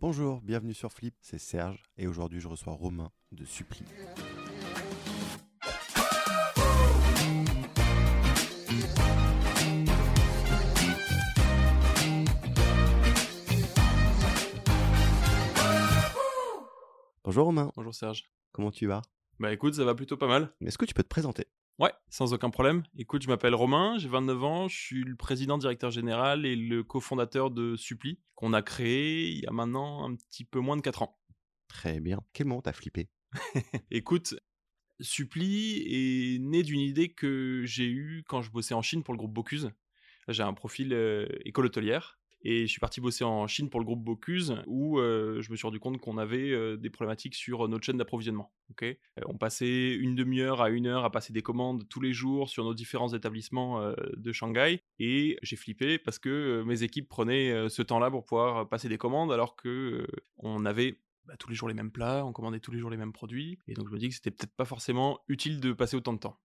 Bonjour, bienvenue sur Flip, c'est Serge et aujourd'hui je reçois Romain de Suppli. Bonjour Romain, Bonjour Serge. comment tu vas? Bah écoute, ça va plutôt pas mal. Est-ce que tu peux te présenter? Ouais, sans aucun problème. Écoute, je m'appelle Romain, j'ai 29 ans, je suis le président directeur général et le cofondateur de Suppli, qu'on a créé il y a maintenant un petit peu moins de 4 ans. Très bien. Quel moment t'as flippé? Écoute, Suppli est né d'une idée que j'ai eue quand je bossais en Chine pour le groupe Bocuse. J'ai un profil euh, école hôtelière et je suis parti bosser en Chine pour le groupe Bocuse où euh, je me suis rendu compte qu'on avait euh, des problématiques sur notre chaîne d'approvisionnement. Euh, on passait une demi-heure à une heure à passer des commandes tous les jours sur nos différents établissements euh, de Shanghai et j'ai flippé parce que euh, mes équipes prenaient euh, ce temps-là pour pouvoir passer des commandes alors que euh, on avait bah, tous les jours les mêmes plats, on commandait tous les jours les mêmes produits et donc je me dis que c'était peut-être pas forcément utile de passer autant de temps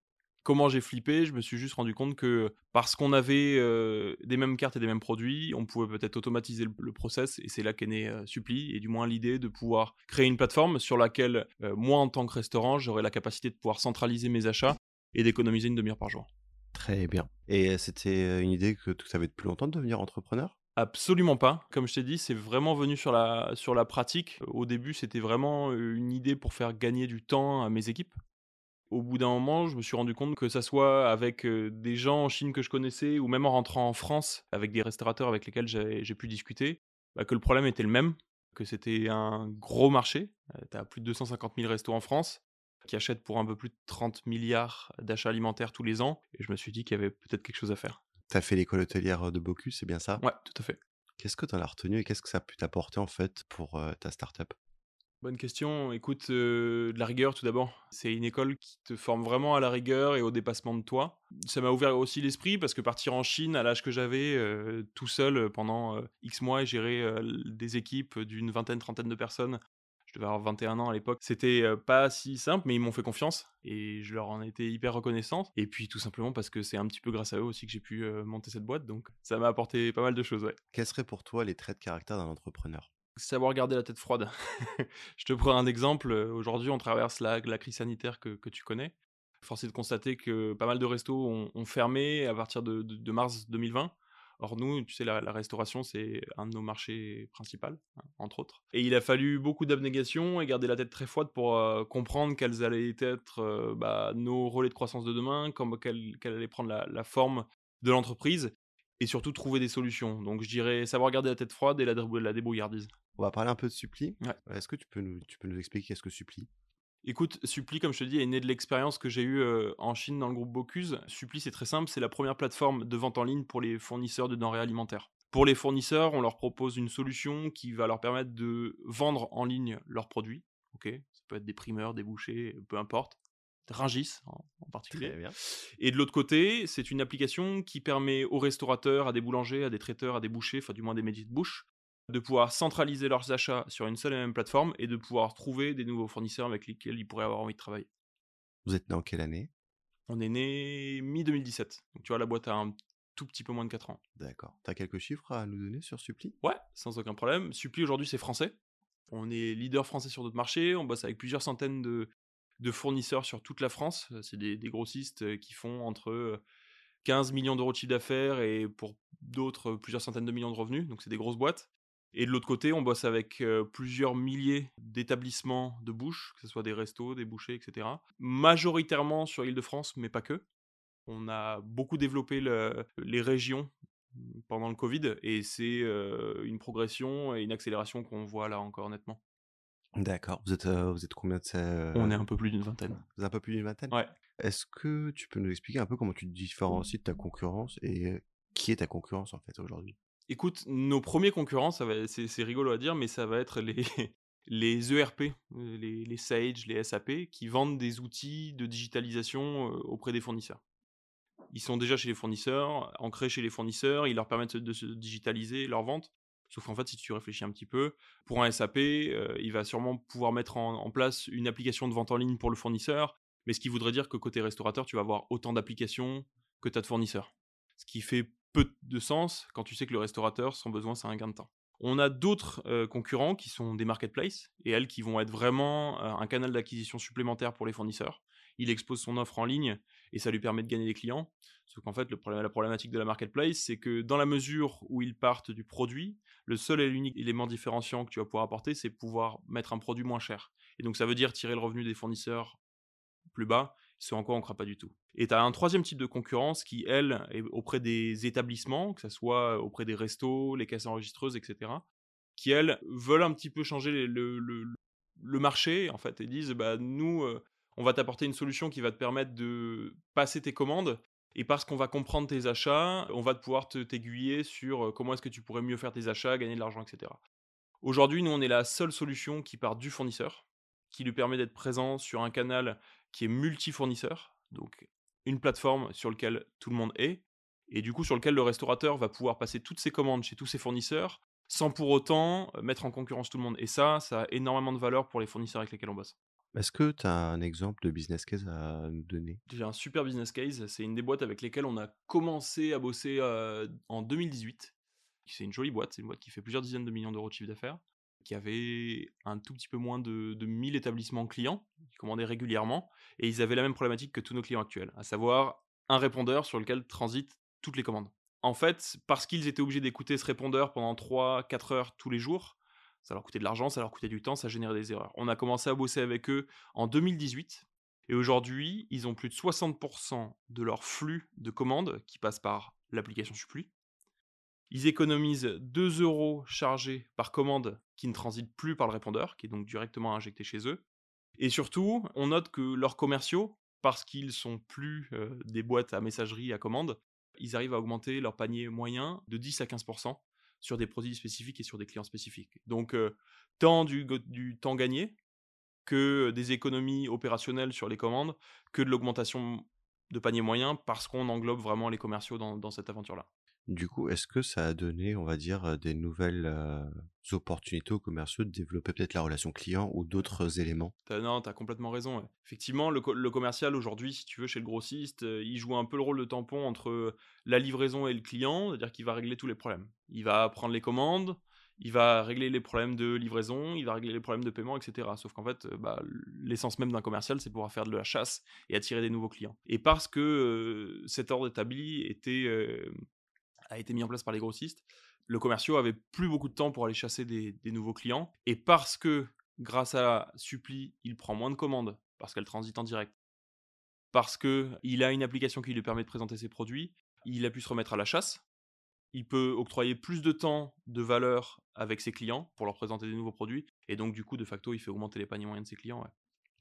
comment j'ai flippé, je me suis juste rendu compte que parce qu'on avait euh, des mêmes cartes et des mêmes produits, on pouvait peut-être automatiser le, le process et c'est là qu'est né euh, Suppli et du moins l'idée de pouvoir créer une plateforme sur laquelle euh, moi en tant que restaurant j'aurais la capacité de pouvoir centraliser mes achats et d'économiser une demi-heure par jour. Très bien. Et c'était une idée que tu avais depuis longtemps de devenir entrepreneur? Absolument pas. Comme je t'ai dit, c'est vraiment venu sur la, sur la pratique. Au début, c'était vraiment une idée pour faire gagner du temps à mes équipes. Au bout d'un moment, je me suis rendu compte que ça soit avec euh, des gens en Chine que je connaissais ou même en rentrant en France avec des restaurateurs avec lesquels j'ai pu discuter, bah, que le problème était le même, que c'était un gros marché. tu as plus de 250 000 restos en France qui achètent pour un peu plus de 30 milliards d'achats alimentaires tous les ans. Et je me suis dit qu'il y avait peut-être quelque chose à faire. T'as fait l'école hôtelière de Bocuse, c'est bien ça? Ouais, tout à fait. Qu'est-ce que t'en as retenu et qu'est-ce que ça a pu t'apporter en fait pour euh, ta startup? Bonne question. Écoute, euh, de la rigueur tout d'abord. C'est une école qui te forme vraiment à la rigueur et au dépassement de toi. Ça m'a ouvert aussi l'esprit parce que partir en Chine à l'âge que j'avais, euh, tout seul euh, pendant X mois et gérer des équipes d'une vingtaine, trentaine de personnes, je devais avoir 21 ans à l'époque, c'était pas si simple, mais ils m'ont fait confiance et je leur en étais hyper reconnaissant. Et puis tout simplement parce que c'est un petit peu grâce à eux aussi que j'ai pu monter cette boîte, donc ça m'a apporté pas mal de choses. Quels seraient pour toi les traits de caractère d'un entrepreneur? Savoir garder la tête froide. je te prends un exemple. Aujourd'hui, on traverse la, crise sanitaire que, tu connais. Force de constater que pas mal de restos ont, fermé à partir de, mars 2020. Or, nous, tu sais, la, restauration, c'est un de nos marchés principaux, hein, entre autres. Et il a fallu beaucoup d'abnégation et garder la tête très froide pour comprendre quels allaient être bah, nos relais de croissance de demain, quelle, allait prendre la, forme de l'entreprise et surtout trouver des solutions. Donc, je dirais savoir garder la tête froide et la, la débrouillardise. On va parler un peu de Suppli. Ouais. Est-ce que tu peux nous, tu peux nous expliquer qu'est-ce que Suppli Écoute, Suppli, comme je te dis, est né de l'expérience que j'ai eue euh, en Chine dans le groupe Bocuse. Suppli, c'est très simple, c'est la première plateforme de vente en ligne pour les fournisseurs de denrées alimentaires. Pour les fournisseurs, on leur propose une solution qui va leur permettre de vendre en ligne leurs produits. Ok, ça peut être des primeurs, des bouchers, peu importe. Ringis en, particulier. bien. Et de l'autre côté, c'est une application qui permet aux restaurateurs, à des boulangers, à des traiteurs, à des bouchers, enfin du moins des métiers de bouche, de pouvoir centraliser leurs achats sur une seule et même plateforme et de pouvoir trouver des nouveaux fournisseurs avec lesquels ils pourraient avoir envie de travailler. Vous êtes né en quelle année? On est né mi-2017, donc tu vois, la boîte a un tout petit peu moins de 4 ans. D'accord. T'as quelques chiffres à nous donner sur Suppli Ouais, sans aucun problème. Suppli aujourd'hui, c'est français. On est leader français sur notre marché. On bosse avec plusieurs centaines de, de fournisseurs sur toute la France. Euh, C'est des, des grossistes euh, qui font entre euh, 15 millions d'euros de chiffre d'affaires et pour d'autres, euh, plusieurs centaines de millions de revenus. Donc, c'est des grosses boîtes. Et de l'autre côté, on bosse avec euh, plusieurs milliers d'établissements de bouche, que ce soit des restos, des bouchers, etc. Majoritairement sur Île-de-France, mais pas que. On a beaucoup développé le- les régions pendant le Covid et c'est euh, une progression et une accélération qu'on voit là encore nettement. D'accord. Vous êtes, euh, vous êtes combien de ces... On est un peu plus d'une vingtaine. Vous êtes un peu plus d'une vingtaine? Ouais. Est-ce que tu peux nous expliquer un peu comment tu te différencies de ta concurrence et qui est ta concurrence en fait aujourd'hui? Écoute, nos premiers concurrents, ça va, c'est, rigolo à dire, mais ça va être les, les ERP, euh, les, Sage, les SAP, qui vendent des outils de digitalisation euh, auprès des fournisseurs. Ils sont déjà chez les fournisseurs, ancrés chez les fournisseurs, ils leur permettent de se digitaliser leur vente. Sauf qu'en fait, si tu réfléchis un petit peu, pour un SAP, euh, il va sûrement pouvoir mettre en, en place une application de vente en ligne pour le fournisseur, mais ce qui voudrait dire que côté restaurateur, tu vas avoir autant d'applications que tu as de fournisseurs. Ce qui fait peu de sens quand tu sais que le restaurateur, son besoin, c'est un gain de temps. On a d'autres euh, concurrents qui sont des marketplaces et elles qui vont être vraiment euh, un canal d'acquisition supplémentaire pour les fournisseurs. Il expose son offre en ligne et ça lui permet de gagner des clients. Sauf qu'en fait, le problème, la problématique de la marketplace, c'est que dans la mesure où ils partent du produit, le seul et l'unique élément différenciant que tu vas pouvoir apporter, c'est pouvoir mettre un produit moins cher. Et donc ça veut dire tirer le revenu des fournisseurs plus bas, ce en quoi on ne croit pas du tout. Et tu as un troisième type de concurrence qui, elle, est auprès des établissements, que ce soit auprès des restos, les caisses enregistreuses, etc., qui, elles, veulent un petit peu changer le, marché, en fait, et disent, bah, nous, euh, on va t'apporter une solution qui va te permettre de passer tes commandes, et parce qu'on va comprendre tes achats, on va pouvoir t'aiguiller sur euh, comment est-ce que tu pourrais mieux faire tes achats, gagner de l'argent, etc. Aujourd'hui, nous, on est la seule solution qui part du fournisseur, qui lui permet d'être présent sur un canal qui est multi-fournisseur, donc une plateforme sur laquelle tout le monde est, et du coup sur lequel le restaurateur va pouvoir passer toutes ses commandes chez tous ses fournisseurs sans pour autant euh, mettre en concurrence tout le monde. Et ça, ça a énormément de valeur pour les fournisseurs avec lesquels on bosse. Est-ce que tu as un exemple de business case à nous donner? J'ai un super business case. C'est une des boîtes avec lesquelles on a commencé à bosser euh, en 2018. C'est une jolie boîte. C'est une boîte qui fait plusieurs dizaines de millions d'euros de chiffre d'affaires qui avait un tout petit peu moins de, de 1000 établissements clients, qui commandaient régulièrement, et ils avaient la même problématique que tous nos clients actuels, à savoir un répondeur sur lequel transitent toutes les commandes. En fait, parce qu'ils étaient obligés d'écouter ce répondeur pendant 3-4 heures tous les jours, ça leur coûtait de l'argent, ça leur coûtait du temps, ça générait des erreurs. On a commencé à bosser avec eux en 2018, et aujourd'hui, ils ont plus de 60% de leur flux de commandes qui passe par l'application Suppli, ils économisent 2 euros chargés par commande qui ne transitent plus par le répondeur, qui est donc directement injecté chez eux. Et surtout, on note que leurs commerciaux, parce qu'ils sont plus euh, des boîtes à messagerie à commande, ils arrivent à augmenter leur panier moyen de 10 à 15% sur des produits spécifiques et sur des clients spécifiques. Donc, euh, tant du, temps gagné que des économies opérationnelles sur les commandes, que de l'augmentation de panier moyen, parce qu'on englobe vraiment les commerciaux dans cette aventure-là. Du coup, est-ce que ça a donné, on va dire, des nouvelles opportunités aux commerciaux de développer peut-être la relation client ou d'autres éléments? Non, tu as complètement raison. Effectivement, le, commercial aujourd'hui, si tu veux, chez le grossiste, il joue un peu le rôle de tampon entre la livraison et le client, c'est-à-dire qu'il va régler tous les problèmes. Il va prendre les commandes, il va régler les problèmes de livraison, il va régler les problèmes de paiement, etc. Sauf qu'en fait, bah, l'essence même d'un commercial, c'est pouvoir faire de la chasse et attirer des nouveaux clients. Et parce que cet ordre établi était a été mis en place par les grossistes, le commercial avait plus beaucoup de temps pour aller chasser des, nouveaux clients. Et parce que, grâce à Suppli, il prend moins de commandes, parce qu'elle transite en direct, parce qu'il a une application qui lui permet de présenter ses produits, il a pu se remettre à la chasse. Il peut octroyer plus de temps de valeur avec ses clients pour leur présenter des nouveaux produits. Et donc, du coup, de facto, il fait augmenter les paniers moyens de ses clients.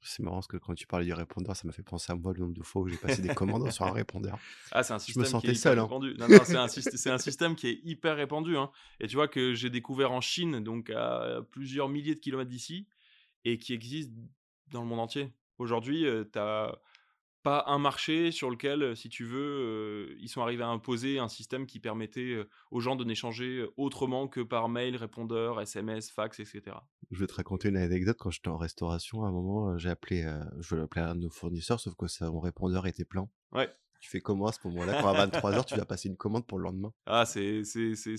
C'est marrant parce que quand tu parlais du répondeur, ça m'a fait penser à moi le nombre de fois où j'ai passé des commandes sur un répondeur. Ah, c'est un système qui est seul, hein. répandu. Non, non, c'est un, un, système qui est hyper répandu. Hein. Et tu vois que j'ai découvert en Chine, donc à plusieurs milliers de kilomètres d'ici, et qui existe dans le monde entier. Aujourd'hui, euh, tu as pas un marché sur lequel, euh, si tu veux, euh, ils sont arrivés à imposer un système qui permettait euh, aux gens de n'échanger autrement que par mail, répondeur, SMS, fax, etc. Je vais te raconter une anecdote. Quand j'étais en restauration, à un moment, j'ai appelé, je voulais appeler un de nos fournisseurs, sauf que mon répondeur était plein. Ouais. Tu fais comment à ce moment-là? Quand à 23h, tu vas passer une commande pour le lendemain? Ah, c'est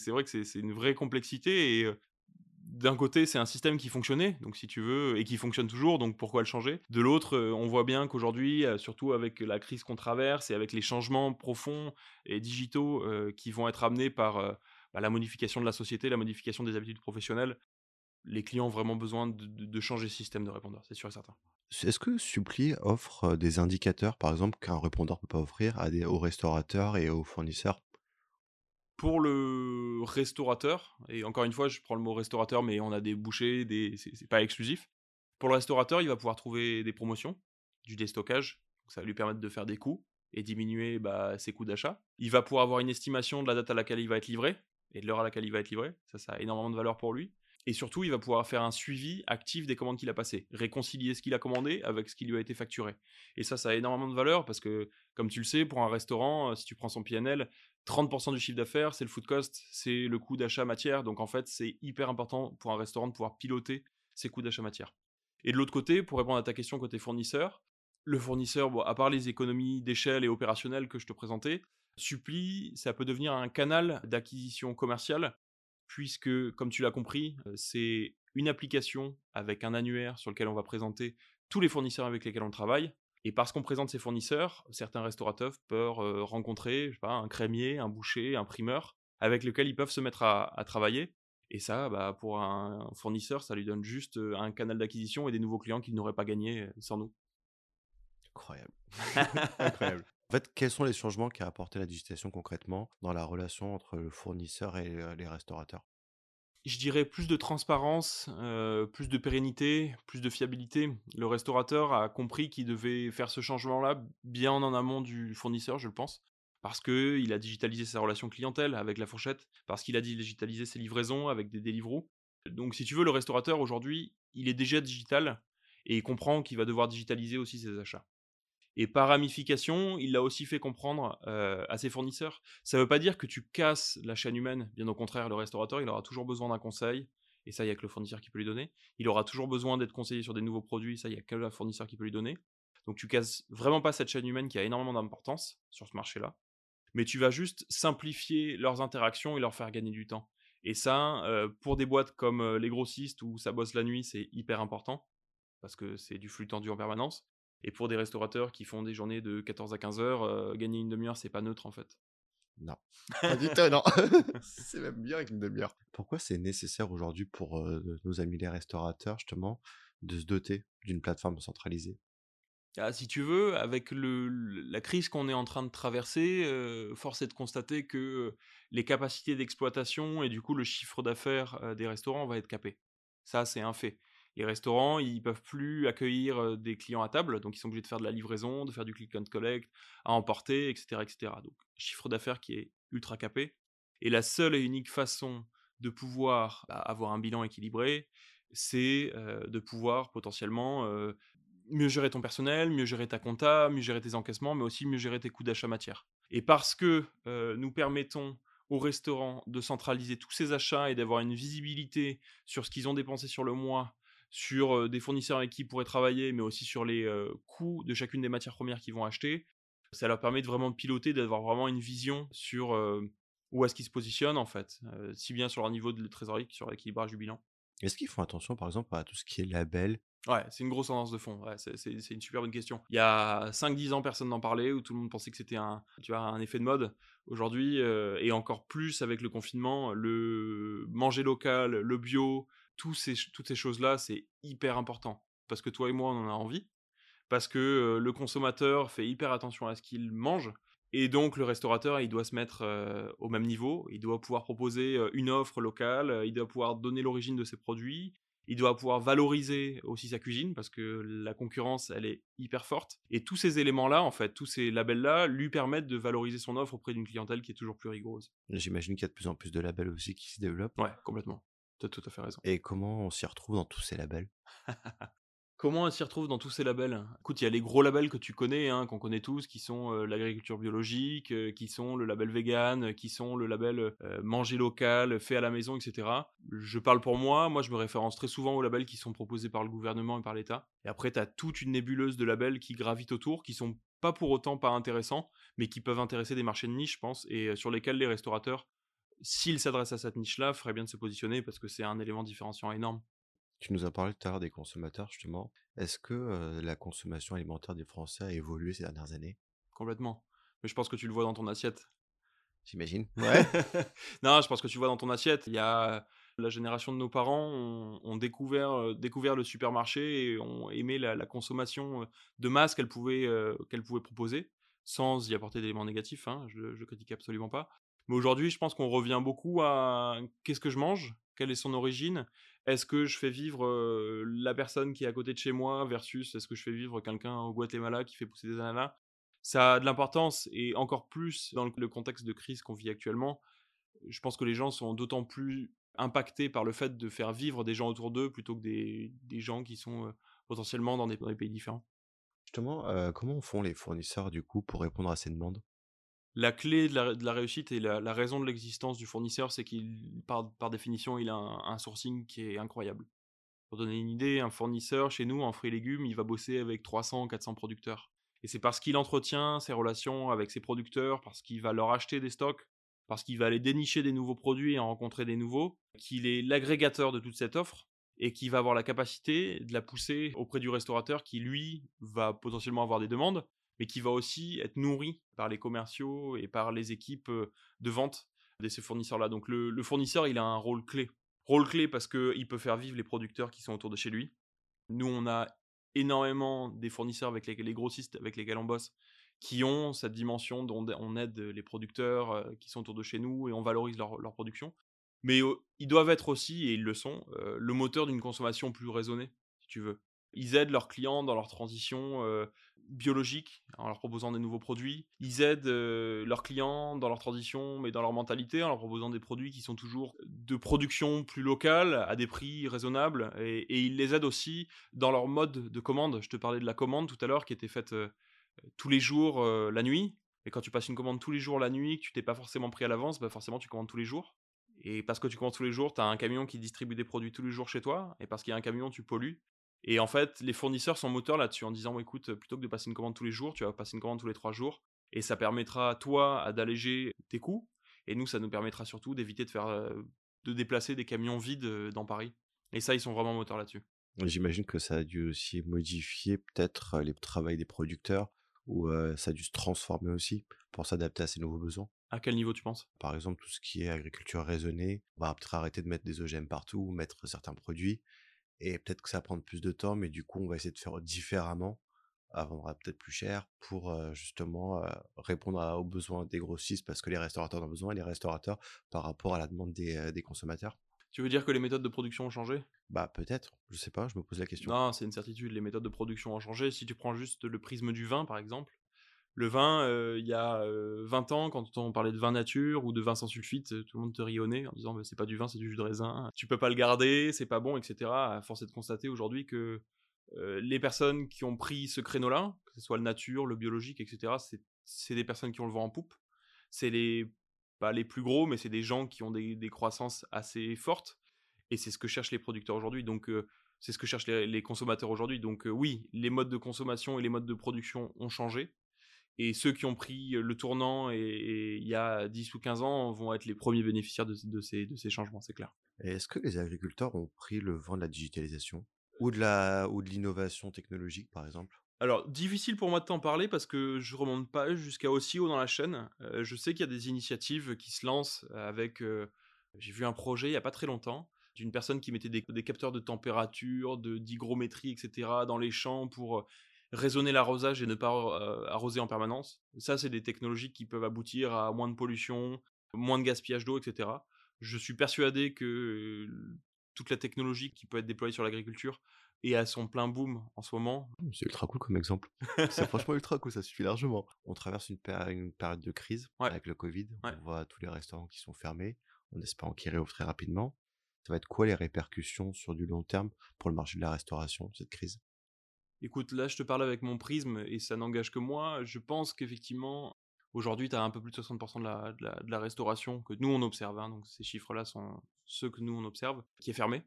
vrai que c'est une vraie complexité et d'un côté, c'est un système qui fonctionnait, donc si tu veux, et qui fonctionne toujours, donc pourquoi le changer? De l'autre, euh, on voit bien qu'aujourd'hui, euh, surtout avec la crise qu'on traverse et avec les changements profonds et digitaux euh, qui vont être amenés par bah, la modification de la société, la modification des habitudes professionnelles, les clients ont vraiment besoin de, changer ce système de répondeur, c'est sûr et certain. Est-ce que Suppli offre des indicateurs, par exemple, qu'un répondeur ne peut pas offrir à des, aux restaurateurs et aux fournisseurs? Pour le restaurateur, et encore une fois, je prends le mot restaurateur, mais on a des bouchers, des... c'est pas exclusif. Pour le restaurateur, il va pouvoir trouver des promotions, du déstockage, ça va lui permettre de faire des coûts et diminuer bah, ses coûts d'achat. Il va pouvoir avoir une estimation de la date à laquelle il va être livré et de l'heure à laquelle il va être livré. Ça, ça a énormément de valeur pour lui. Et surtout, il va pouvoir faire un suivi actif des commandes qu'il a passées, réconcilier ce qu'il a commandé avec ce qui lui a été facturé. Et ça, ça a énormément de valeur parce que, comme tu le sais, pour un restaurant, euh, si tu prends son PNL, 30% du chiffre d'affaires, c'est le food cost, c'est le coût d'achat matière. Donc en fait, c'est hyper important pour un restaurant de pouvoir piloter ses coûts d'achat matière. Et de l'autre côté, pour répondre à ta question côté fournisseur, le fournisseur, à part les économies d'échelle et opérationnelles que je te présentais, Suppli, ça peut devenir un canal d'acquisition commerciale puisque, comme tu l'as compris, c'est une application avec un annuaire sur lequel on va présenter tous les fournisseurs avec lesquels on travaille. Et parce qu'on présente ces fournisseurs, certains restaurateurs peuvent rencontrer sais pas, un crémier, un boucher, un primeur, avec lequel ils peuvent se mettre à, travailler. Et ça, bah, pour un fournisseur, ça lui donne juste un canal d'acquisition et des nouveaux clients qu'il n'aurait pas gagnés sans nous. Incroyable. Incroyable. En fait, quels sont les changements qu'a apporté la digitalisation concrètement dans la relation entre le fournisseur et les restaurateurs? Je dirais plus de transparence, plus de pérennité, plus de fiabilité. Le restaurateur a compris qu'il devait faire ce changement-là bien en amont du fournisseur, je le pense. Parce qu'il a digitalisé sa relation clientèle avec la fourchette, parce qu'il a digitalisé ses livraisons avec des Deliveroo. Donc si tu veux, le restaurateur aujourd'hui, il est déjà digital et il comprend qu'il va devoir digitaliser aussi ses achats. Et par ramification, il l'a aussi fait comprendre à ses fournisseurs. Ça ne veut pas dire que tu casses la chaîne humaine. Bien au contraire, le restaurateur, il aura toujours besoin d'un conseil. Et ça, il n'y a que le fournisseur qui peut lui donner. Il aura toujours besoin d'être conseillé sur des nouveaux produits. Ça, il n'y a que le fournisseur qui peut lui donner. Donc tu casses vraiment pas cette chaîne humaine qui a énormément d'importance sur ce marché-là. Mais tu vas juste simplifier leurs interactions et leur faire gagner du temps. Et ça, pour des boîtes comme les grossistes où ça bosse la nuit, c'est hyper important. Parce que c'est du flux tendu en permanence. Et pour des restaurateurs qui font des journées de 14 à 15 heures, euh, gagner une demi-heure, c'est pas neutre en fait. Non. Pas du tout, non. c'est même bien avec une demi-heure. Pourquoi c'est nécessaire aujourd'hui pour euh, nos amis les restaurateurs, justement, de se doter d'une plateforme centralisée? Ah, si tu veux, avec le, la crise qu'on est en train de traverser, euh, force est de constater que les capacités d'exploitation et du coup le chiffre d'affaires des restaurants va être capé. Ça, c'est un fait les restaurants, ils peuvent plus accueillir des clients à table, donc ils sont obligés de faire de la livraison, de faire du click and collect, à emporter, etc., etc. Donc chiffre d'affaires qui est ultra capé. Et la seule et unique façon de pouvoir bah, avoir un bilan équilibré, c'est de pouvoir potentiellement mieux gérer ton personnel, mieux gérer ta compta, mieux gérer tes encaissements, mais aussi mieux gérer tes coûts d'achat matière. Et parce que nous permettons aux restaurants de centraliser tous ces achats et d'avoir une visibilité sur ce qu'ils ont dépensé sur le mois sur des fournisseurs avec qui ils pourraient travailler, mais aussi sur les coûts de chacune des matières premières qu'ils vont acheter. Ça leur permet de vraiment piloter, d'avoir vraiment une vision sur où est-ce qu'ils se positionnent en fait, si bien sur leur niveau de trésorerie que sur l'équilibrage du bilan. Est-ce qu'ils font attention par exemple à tout ce qui est label? Ouais, c'est une grosse tendance de fond. c'est une super bonne question. Il y a 5-10 ans, personne n'en parlait, où tout le monde pensait que c'était un, tu vois, un effet de mode. Aujourd'hui, et encore plus avec le confinement, le manger local, le bio, ces, toutes ces choses-là, c'est hyper important. Parce que toi et moi, on en a envie. Parce que le consommateur fait hyper attention à ce qu'il mange. Et donc, le restaurateur, il doit se mettre au même niveau. Il doit pouvoir proposer une offre locale. Il doit pouvoir donner l'origine de ses produits. Il doit pouvoir valoriser aussi sa cuisine parce que la concurrence, elle est hyper forte. Et tous ces éléments-là, en fait, tous ces labels-là, lui permettent de valoriser son offre auprès d'une clientèle qui est toujours plus rigoureuse. J'imagine qu'il y a de plus en plus de labels aussi qui se développent. Ouais, complètement. Tu as tout à fait raison. Et comment on s'y retrouve dans tous ces labels? Comment on s'y retrouve dans tous ces labels? Écoute, il y a les gros labels que tu connais, hein, qu'on connaît tous, qui sont l'agriculture biologique, qui sont le label vegan, qui sont le label manger local, fait à la maison, etc. Je parle pour moi, moi je me référence très souvent aux labels qui sont proposés par le gouvernement et par l'État. Et après, tu as toute une nébuleuse de labels qui gravitent autour, qui sont pas pour autant pas intéressants, mais qui peuvent intéresser des marchés de niche, je pense, et sur lesquels les restaurateurs s'il s'adresse à cette niche-là, ferait bien de se positionner parce que c'est un élément différenciant énorme. Tu nous as parlé tout à l'heure des consommateurs, justement. Est-ce que la consommation alimentaire des Français a évolué ces dernières années? Complètement. Mais je pense que tu le vois dans ton assiette. J'imagine. Ouais. non, je pense que tu vois dans ton assiette. Il y a la génération de nos parents ont, découvert, découvert le supermarché et ont aimé la, consommation de masse qu'elle pouvait, qu'elle pouvait proposer, sans y apporter d'éléments négatifs. Hein, je ne critique absolument pas. Mais aujourd'hui, je pense qu'on revient beaucoup à qu'est-ce que je mange Quelle est son origine Est-ce que je fais vivre la personne qui est à côté de chez moi versus est-ce que je fais vivre quelqu'un au Guatemala qui fait pousser des ananas? Ça a de l'importance et encore plus dans le contexte de crise qu'on vit actuellement. Je pense que les gens sont d'autant plus impactés par le fait de faire vivre des gens autour d'eux plutôt que des, gens qui sont potentiellement dans des, pays différents. Justement, comment font les fournisseurs du coup pour répondre à ces demandes? La clé de la, réussite et la, raison de l'existence du fournisseur, c'est qu'il, par, définition, il a un, sourcing qui est incroyable. Pour donner une idée, un fournisseur chez nous, en fruits et légumes, il va bosser avec 300, 400 producteurs. Et c'est parce qu'il entretient ses relations avec ses producteurs, parce qu'il va leur acheter des stocks, parce qu'il va aller dénicher des nouveaux produits et en rencontrer des nouveaux, qu'il est l'agrégateur de toute cette offre et qui va avoir la capacité de la pousser auprès du restaurateur qui, lui, va potentiellement avoir des demandes, mais qui va aussi être nourri par les commerciaux et par les équipes de vente de ces fournisseurs-là. Donc le, fournisseur, il a un rôle clé. Rôle clé parce qu'il peut faire vivre les producteurs qui sont autour de chez lui. Nous, on a énormément des fournisseurs avec les, grossistes avec lesquels on bosse qui ont cette dimension dont on aide les producteurs qui sont autour de chez nous et on valorise leur production. Mais ils doivent être aussi, et ils le sont, le moteur d'une consommation plus raisonnée, si tu veux. Ils aident leurs clients dans leur transition biologique en leur proposant des nouveaux produits. Ils aident leurs clients dans leur transition, mais dans leur mentalité, en leur proposant des produits qui sont toujours de production plus locale, à des prix raisonnables. Et, ils les aident aussi dans leur mode de commande. Je te parlais de la commande tout à l'heure qui était faite tous les jours la nuit. Et quand tu passes une commande tous les jours la nuit, que tu t'es pas forcément pris à l'avance, bah forcément tu commandes tous les jours. Et parce que tu commandes tous les jours, tu as un camion qui distribue des produits tous les jours chez toi. Et parce qu'il y a un camion, tu pollues. Et en fait, les fournisseurs sont moteurs là-dessus en disant écoute, plutôt que de passer une commande tous les jours, tu vas passer une commande tous les trois jours. Et ça permettra, toi, d'alléger tes coûts. Et nous, ça nous permettra surtout d'éviter de faire de déplacer des camions vides dans Paris. Et ça, ils sont vraiment moteurs là-dessus. J'imagine que ça a dû aussi modifier peut-être les travail des producteurs ou ça a dû se transformer aussi pour s'adapter à ces nouveaux besoins. À quel niveau tu penses? Par exemple, tout ce qui est agriculture raisonnée, on va peut-être arrêter de mettre des OGM partout, ou mettre certains produits, et peut-être que ça va prendre plus de temps, mais du coup, on va essayer de faire différemment, à vendre peut-être plus cher, pour justement répondre aux besoins des grossistes, parce que les restaurateurs en ont besoin, et les restaurateurs par rapport à la demande des, des consommateurs. Tu veux dire que les méthodes de production ont changé? Bah peut-être, je sais pas, je me pose la question. Non, c'est une certitude, les méthodes de production ont changé. Si tu prends juste le prisme du vin, par exemple, le vin, euh, il y a 20 euh, ans, quand on parlait de vin nature ou de vin sans sulfite, euh, tout le monde te riait en disant bah, c'est pas du vin, c'est du jus de raisin, tu peux pas le garder, c'est pas bon, etc. À force de constater aujourd'hui que les personnes qui ont pris ce créneau-là, que ce soit le nature, le biologique, etc., c'est des personnes qui ont le vent en poupe. C'est les, pas les plus gros, mais c'est des gens qui ont des, croissances assez fortes. Et c'est ce que cherchent les producteurs aujourd'hui. Donc, c'est ce que cherchent les, consommateurs aujourd'hui. Donc, oui, les modes de consommation et les modes de production ont changé. Et ceux qui ont pris le tournant et, il y a 10 ou 15 ans vont être les premiers bénéficiaires de, ces, de ces changements, c'est clair. Est-ce que les agriculteurs ont pris le vent de la digitalisation? Ou de la ou de l'innovation technologique par exemple? Alors, difficile pour moi de t'en parler parce que je remonte pas jusqu'à aussi haut dans la chaîne. je sais qu'il y a des initiatives qui se lancent avec. J'ai vu un projet il y a pas très longtemps d'une personne qui mettait des, des capteurs de température, de d'hygrométrie, etc. dans les champs pour raisonner l'arrosage et ne pas euh, arroser en permanence. Ça, c'est des technologies qui peuvent aboutir à moins de pollution, moins de gaspillage d'eau, etc. Je suis persuadé que toute la technologie qui peut être déployée sur l'agriculture est à son plein boom en ce moment. C'est ultra cool comme exemple. c'est franchement ultra cool, ça suffit largement. On traverse une, période de crise avec le Covid. On voit tous les restaurants qui sont fermés, en espérant qu'ils réouvrent très rapidement. Ça va être quoi les répercussions sur du long terme pour le marché de la restauration, cette crise? Écoute, là, je te parle avec mon prisme et ça n'engage que moi. Je pense qu'effectivement, aujourd'hui, tu as un peu plus de 60% de la, restauration que nous, on observe. Hein, donc, ces chiffres-là sont ceux que nous, on observe, qui est fermée.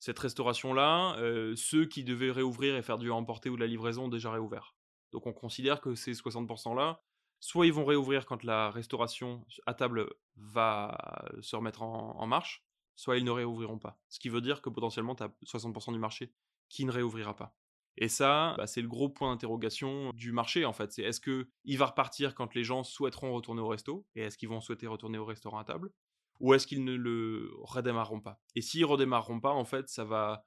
Cette restauration-là, euh, ceux qui devaient réouvrir et faire du emporter ou de la livraison ont déjà réouvert. Donc, on considère que ces 60%-là, soit ils vont réouvrir quand la restauration à table va se remettre en, en marche, soit ils ne réouvriront pas. Ce qui veut dire que potentiellement, tu as 60% du marché qui ne réouvrira pas. Et ça, bah, c'est le gros point d'interrogation du marché en fait. C'est est-ce que il va repartir quand les gens souhaiteront retourner au resto et est-ce qu'ils vont souhaiter retourner au restaurant à table ou est-ce qu'ils ne le redémarreront pas? Et s'ils redémarreront pas, en fait, ça va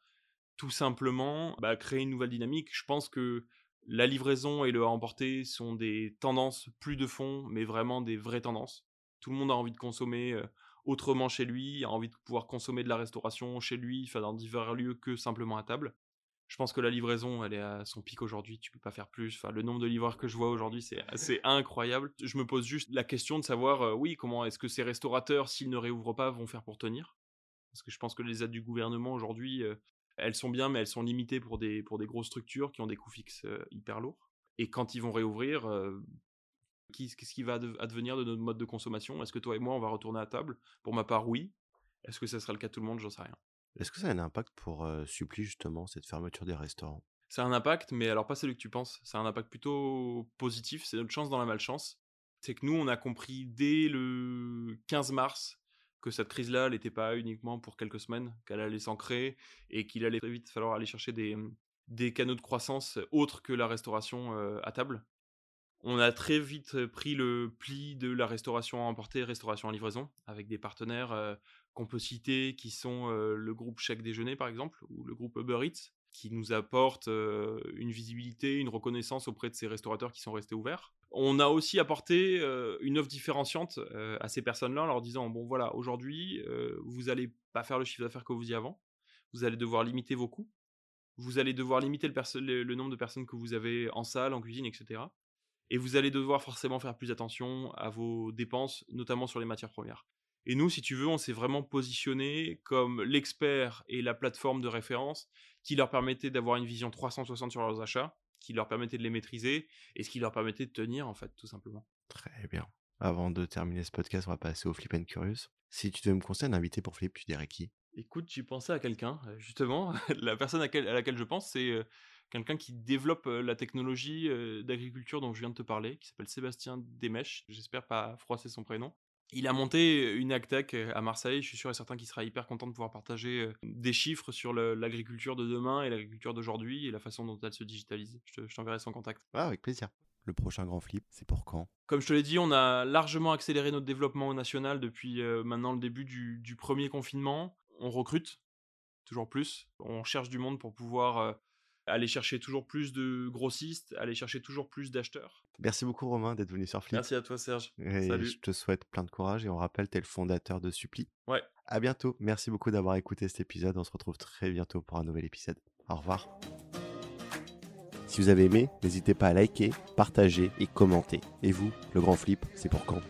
tout simplement bah, créer une nouvelle dynamique. Je pense que la livraison et le à emporter sont des tendances plus de fond, mais vraiment des vraies tendances. Tout le monde a envie de consommer autrement chez lui, a envie de pouvoir consommer de la restauration chez lui, enfin dans divers lieux que simplement à table. Je pense que la livraison, elle est à son pic aujourd'hui. Tu peux pas faire plus. Enfin, le nombre de livreurs que je vois aujourd'hui, c'est assez incroyable. Je me pose juste la question de savoir, euh, oui, comment est-ce que ces restaurateurs, s'ils ne réouvrent pas, vont faire pour tenir? Parce que je pense que les aides du gouvernement aujourd'hui, euh, elles sont bien, mais elles sont limitées pour des, pour des grosses structures qui ont des coûts fixes euh, hyper lourds. Et quand ils vont réouvrir, qu'est-ce qui va advenir de notre mode de consommation? Est-ce que toi et moi, on va retourner à table? Pour ma part, oui. Est-ce que ça sera le cas de tout le monde? J'en sais rien. Est-ce que ça a un impact pour suppli justement cette fermeture des restaurants? C'est un impact, mais alors pas celui que tu penses. C'est un impact plutôt positif. C'est notre chance dans la malchance. C'est que nous, on a compris dès le 15 mars que cette crise-là, n'était pas uniquement pour quelques semaines, qu'elle allait s'ancrer et qu'il allait très vite falloir aller chercher des, des canaux de croissance autres que la restauration euh, à table. On a très vite pris le pli de la restauration à emporter, restauration à livraison, avec des partenaires euh, qu'on peut citer qui sont le groupe Chèque Déjeuner par exemple, ou le groupe Uber Eats, qui nous apportent une visibilité, une reconnaissance auprès de ces restaurateurs qui sont restés ouverts. On a aussi apporté une offre différenciante à ces personnes-là en leur disant bon voilà aujourd'hui vous n'allez pas faire le chiffre d'affaires que vous y avant, vous allez devoir limiter vos coûts, vous allez devoir limiter le, nombre de personnes que vous avez en salle, en cuisine, etc. Et vous allez devoir forcément faire plus attention à vos dépenses, notamment sur les matières premières. Et nous, si tu veux, on s'est vraiment positionné comme l'expert et la plateforme de référence qui leur permettait d'avoir une vision 360 sur leurs achats, qui leur permettait de les maîtriser et ce qui leur permettait de tenir, en fait, tout simplement. Très bien. Avant de terminer ce podcast, on va passer au Flip and Curious. Si tu devais me conseiller un invité pour Flip, tu dirais qui? Écoute, j'ai pensé à quelqu'un, euh, justement. la personne à, laquelle je pense, c'est euh, quelqu'un qui développe euh, la technologie d'agriculture dont je viens de te parler, qui s'appelle Sébastien Desmèches. J'espère pas froisser son prénom. Il a monté une AgTech à Marseille. Je suis sûr et certain qu'il sera hyper content de pouvoir partager des chiffres sur l'agriculture de demain et l'agriculture d'aujourd'hui et la façon dont elle se digitalise. Je t'enverrai son contact. Ah, avec plaisir. Le prochain grand flip, c'est pour quand? Comme je te l'ai dit, on a largement accéléré notre développement au national depuis maintenant le début du, premier confinement. On recrute toujours plus. On cherche du monde pour pouvoir aller chercher toujours plus de grossistes, aller chercher toujours plus d'acheteurs. Merci beaucoup Romain d'être venu sur Flip. Merci à toi Serge. Salut. Je te souhaite plein de courage et on rappelle, tu es le fondateur de Suppli. Ouais. À bientôt. Merci beaucoup d'avoir écouté cet épisode. On se retrouve très bientôt pour un nouvel épisode. Au revoir. Si vous avez aimé, n'hésitez pas à liker, partager et commenter. Et vous, le grand flip, c'est pour quand?